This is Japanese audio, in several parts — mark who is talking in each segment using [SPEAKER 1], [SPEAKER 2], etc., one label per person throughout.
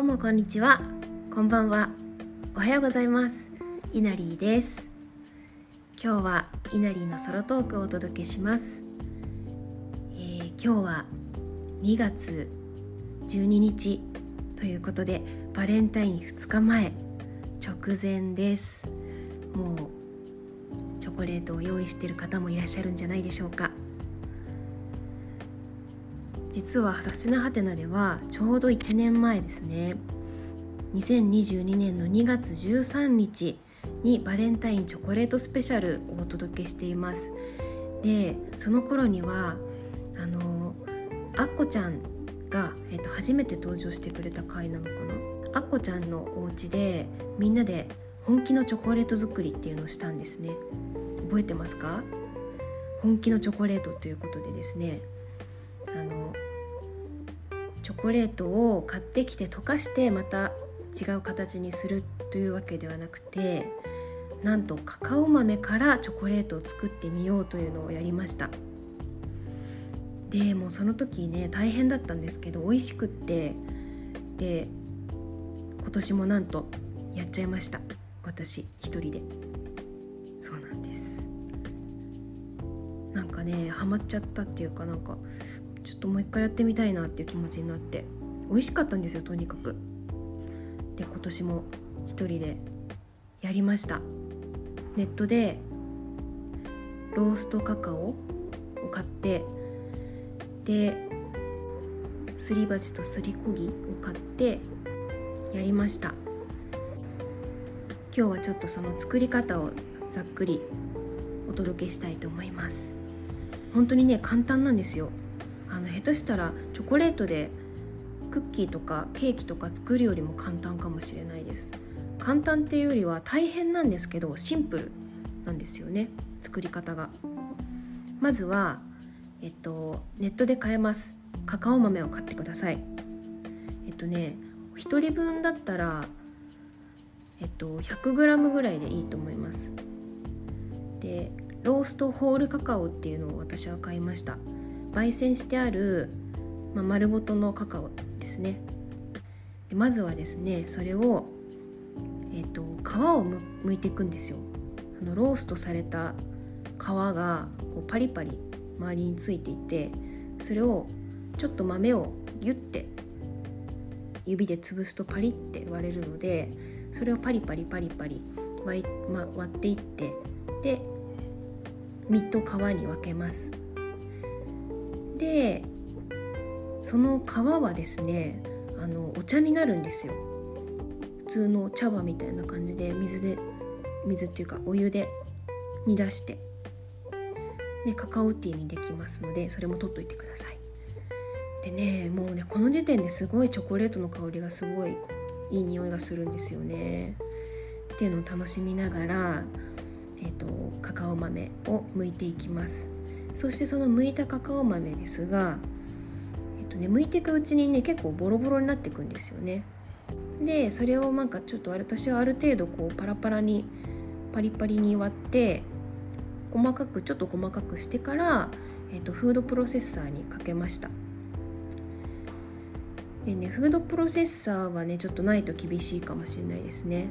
[SPEAKER 1] どうもこんにちは。こんばんは。おはようございます。いなりです。今日はいなりのソロトークをお届けします、えー、今日は2月12日ということでバレンタイン2日前直前です。もうチョコレートを用意している方もいらっしゃるんじゃないでしょうか。実はサステナハテナではちょうど1年前ですね。2022年の2月13日にバレンタインチョコレートスペシャルをお届けしています。でその頃にはあのアッコちゃんが、えー、と初めて登場してくれた回なのかな。アッコちゃんのお家でみんなで本気のチョコレート作りっていうのをしたんですね。覚えてますか？本気のチョコレートということでですね。チョコレートを買ってきて溶かしてまた違う形にするというわけではなくてなんとカカオ豆からチョコレートを作ってみようというのをやりました。でもうその時ね大変だったんですけど美味しくってで今年もなんとやっちゃいました。私一人で。そうなんです。なんかねハマっちゃったっていうかなんかちょっともう一回やってみたいなっていう気持ちになって。美味しかったんですよとにかく。で今年も一人でやりました。ネットでローストカカオを買ってですり鉢とすりこぎを買ってやりました。今日はちょっとその作り方をざっくりお届けしたいと思います。本当にね簡単なんですよ。あの下手したらチョコレートでクッキーとかケーキとか作るよりも簡単かもしれないです。簡単っていうよりは大変なんですけどシンプルなんですよね。作り方が。まずはえっとネットで買えます。カカオ豆を買ってください。えっとね1人分だったらえっと 100g ぐらいでいいと思います。でローストホールカカオっていうのを私は買いました。焙煎してある、まあ、丸ごとのカカオですね。でまずはですねそれを、えーと、皮をむ剥いていくんですよ。あのローストされた皮がこうパリパリ周りについていてそれをちょっと豆をギュッて指で潰すとパリって割れるのでそれをパリパリパリパリ割,、ま、割っていってで実と皮に分けます。でその皮はですねあのお茶になるんですよ。普通の茶葉みたいな感じで水で水っていうかお湯で煮出して。でカカオティーにできますのでそれも取っといてください。でねもうねこの時点ですごいチョコレートの香りがすごいいい匂いがするんですよね。っていうのを楽しみながら、えーと、とカカオ豆を剥いていきます。そしてその剥いたカカオ豆ですが、えっとね、剥いていくうちにね結構ボロボロになっていくんですよね。でそれをなんかちょっと私はある程度こうパラパラにパリパリに割って細かくちょっと細かくしてから、えっと、フードプロセッサーにかけました。でねフードプロセッサーはねちょっとないと厳しいかもしれないですね。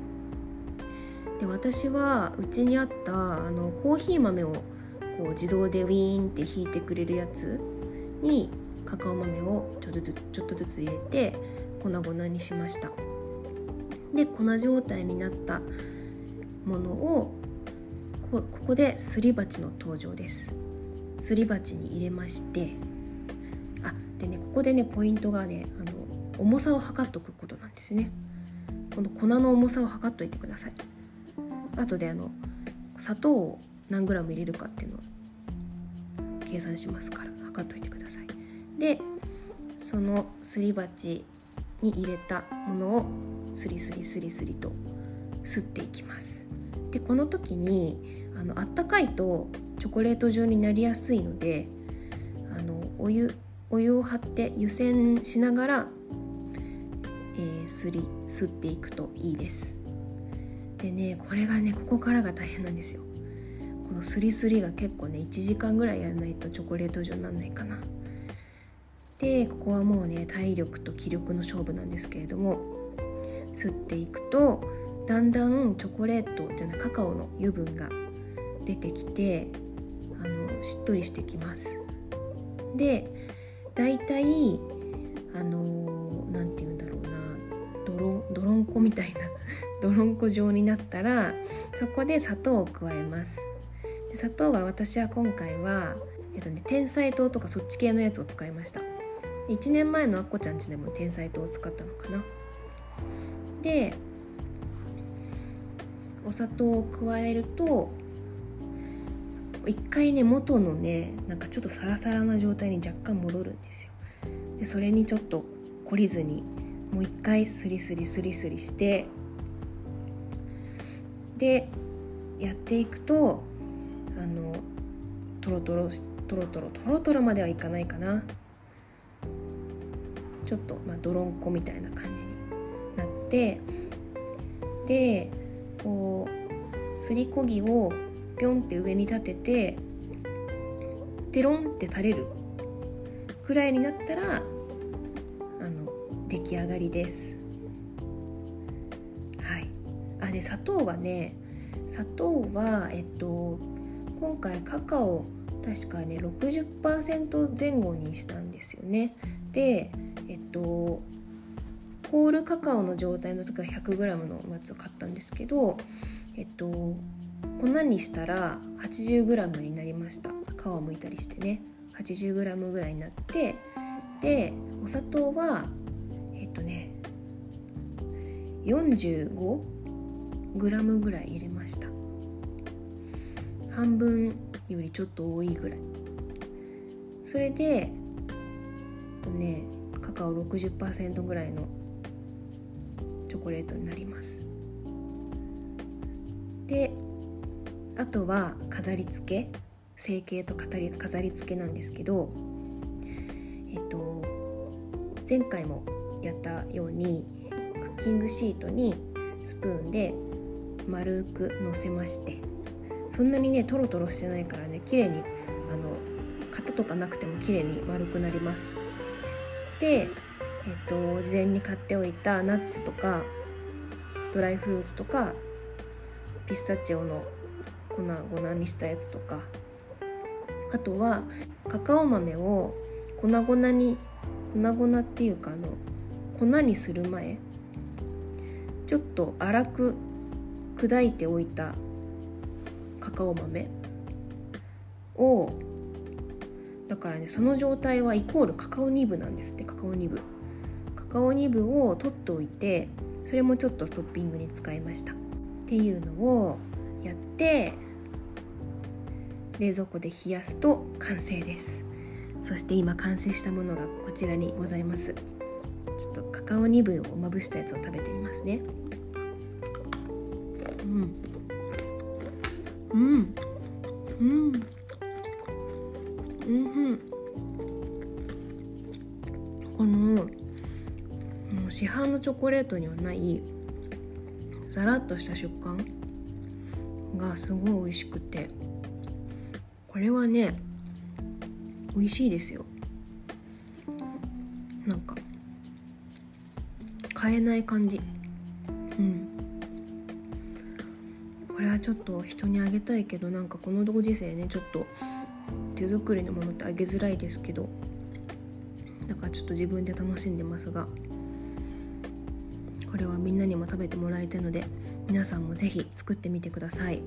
[SPEAKER 1] で私はうちにあったあのコーヒー豆をこう自動でウィーンって引いてくれるやつにカカオ豆をちょっとずつちょっとずつ入れて粉々にしました。で粉状態になったものをここですり鉢の登場です。すり鉢に入れまして。あでねここでねポイントがねあの重さを測っとくことなんですね。この粉の重さを測っといてください。後であの砂糖を何グラム入れるかっていうのを計算しますから測っといてください。でそのすり鉢に入れたものをスリスリスリスリとすっていきます。でこの時にあのあったかいとチョコレート状になりやすいのであのお湯お湯を張って湯煎しながら、えー、すりすっていくといいです。でねこれがねここからが大変なんですよ。このスリスリが結構ね1時間ぐらいやらないとチョコレート状になんないかな。でここはもうね体力と気力の勝負なんですけれども吸っていくとだんだんチョコレートじゃないカカオの油分が出てきてあのしっとりしてきます。でだいたいあの何て言うんだろうな泥泥んこみたいな泥んこ状になったらそこで砂糖を加えます。で砂糖は私は今回は、えっとね、天才糖とかそっち系のやつを使いました。1年前のあっこちゃんちでも天才糖を使ったのかな。でお砂糖を加えると一回ね元のねなんかちょっとサラサラな状態に若干戻るんですよ。でそれにちょっと懲りずにもう一回スリスリスリスリしてでやっていくとあのトロトロトロトロトロトロまではいかないかな。ちょっとまあ泥んこみたいな感じになってでこうすりこぎをピョンって上に立ててテロンって垂れるくらいになったらあの出来上がりです。はい。あで砂糖はね砂糖はえっと今回カカオ確かね60%前後にしたんですよね。でえっとホールカカオの状態の時は 100g のやつを買ったんですけどえっと粉にしたら 80g になりました。皮をむいたりしてね。80g ぐらいになってでお砂糖はえっとね 45g ぐらい入れました。半分よりちょっと多いぐらい。それでとねカカオ60%ぐらいのチョコレートになります。であとは飾り付け。成形と飾り付けなんですけどえっと前回もやったようにクッキングシートにスプーンで丸くのせまして。そんなにねトロトロしてないからね綺麗にあの型とかなくても綺麗に丸くなります。でえっと事前に買っておいたナッツとかドライフルーツとかピスタチオの粉々にしたやつとかあとはカカオ豆を粉々に粉々っていうかあの粉にする前ちょっと粗く砕いておいたカカオ豆をだからねその状態はイコールカカオニブなんですってカカオニブ。カカオニブを取っておいてそれもちょっとストッピングに使いました。っていうのをやって冷蔵庫で冷やすと完成です。そして今完成したものがこちらにございます。ちょっとカカオニブをまぶしたやつを食べてみますね。うんうんこの市販のチョコレートにはないザラッとした食感がすごい美味しくてこれはね美味しいですよなんか買えない感じうんこれはちょっと人にあげたいけどなんかこのご時世ねちょっと手作りのものってあげづらいですけどだからちょっと自分で楽しんでますがこれはみんなにも食べてもらいたいので皆さんも是非作ってみてください。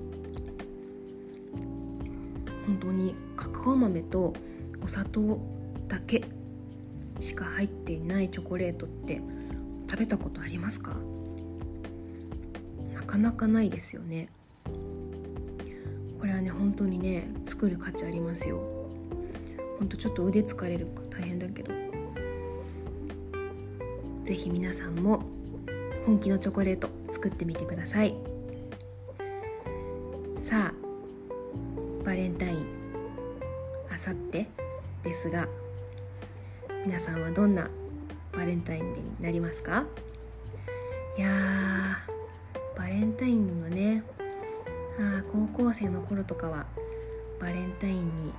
[SPEAKER 1] 本当にカカオ豆とお砂糖だけしか入っていないチョコレートって食べたことありますか？なかなかないですよね。これはね本当にね作る価値ありますよ。ほんとちょっと腕疲れるか大変だけど。是非皆さんも本気のチョコレート作ってみてください。さあバレンタインあさってですが皆さんはどんなバレンタインになりますか？いやバレンタイン校生の頃とかはバレンタインに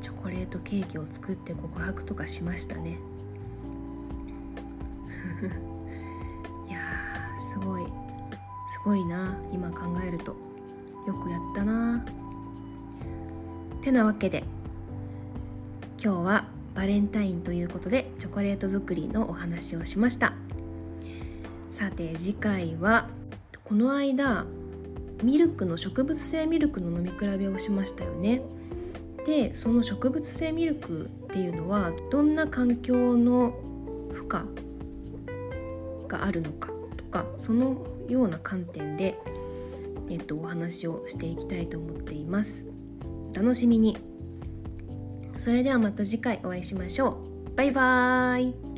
[SPEAKER 1] チョコレートケーキを作って告白とかしましたね。いやすごい。すごいな今考えると。よくやったな。てなわけで今日はバレンタインということでチョコレート作りのお話をしました。さて次回はこの間ミルクの植物性ミルクの飲み比べをしましたよね。でその植物性ミルクっていうのはどんな環境の負荷があるのかとかそのような観点で、えっと、お話をしていきたいと思っています。楽しみに。それではまた次回お会いしましょう。バイバーイ。